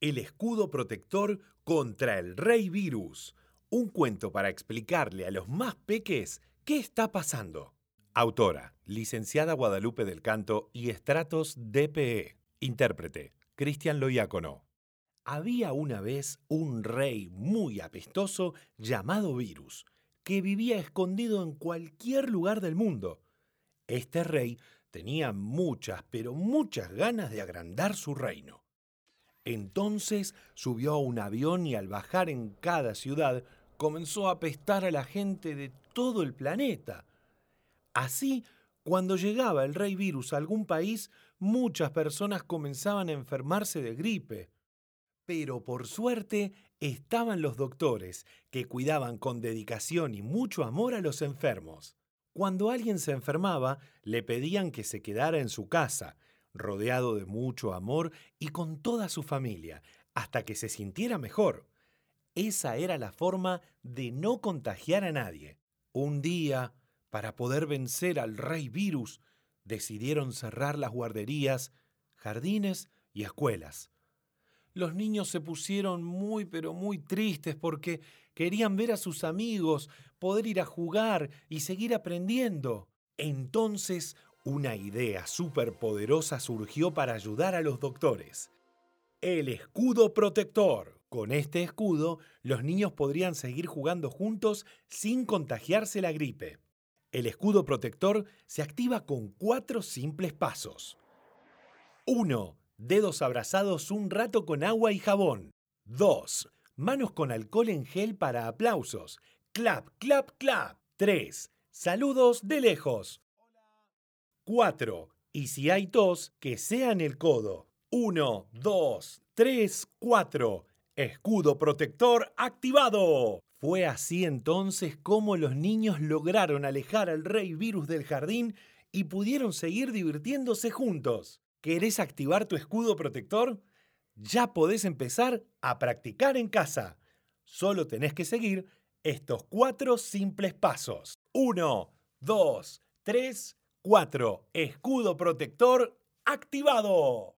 El escudo protector contra el rey virus. Un cuento para explicarle a los más peques qué está pasando. Autora, licenciada Guadalupe del Canto y Estratos DPE. Intérprete, Cristian Loiácono. Había una vez un rey muy apestoso llamado Virus, que vivía escondido en cualquier lugar del mundo. Este rey tenía muchas, pero muchas ganas de agrandar su reino. Entonces subió a un avión y al bajar en cada ciudad comenzó a apestar a la gente de todo el planeta. Así, cuando llegaba el rey virus a algún país, muchas personas comenzaban a enfermarse de gripe. Pero por suerte estaban los doctores, que cuidaban con dedicación y mucho amor a los enfermos. Cuando alguien se enfermaba, le pedían que se quedara en su casa, rodeado de mucho amor y con toda su familia, hasta que se sintiera mejor. Esa era la forma de no contagiar a nadie. Un día, para poder vencer al rey virus, decidieron cerrar las guarderías, jardines y escuelas. Los niños se pusieron muy pero muy tristes porque querían ver a sus amigos, poder ir a jugar y seguir aprendiendo. Entonces una idea superpoderosa surgió para ayudar a los doctores. El escudo protector. Con este escudo, los niños podrían seguir jugando juntos sin contagiarse la gripe. El escudo protector se activa con cuatro simples pasos. 1. Dedos abrazados un rato con agua y jabón. 2. Manos con alcohol en gel para aplausos. Clap, clap, clap. 3. Saludos de lejos. 4. Y si hay tos, que sea en el codo. 1, 2, 3, 4. Escudo protector activado. Fue así entonces como los niños lograron alejar al rey virus del jardín y pudieron seguir divirtiéndose juntos. ¿Querés activar tu escudo protector? Ya podés empezar a practicar en casa. Solo tenés que seguir estos cuatro simples pasos. 1, 2, 3, 4. Escudo protector activado.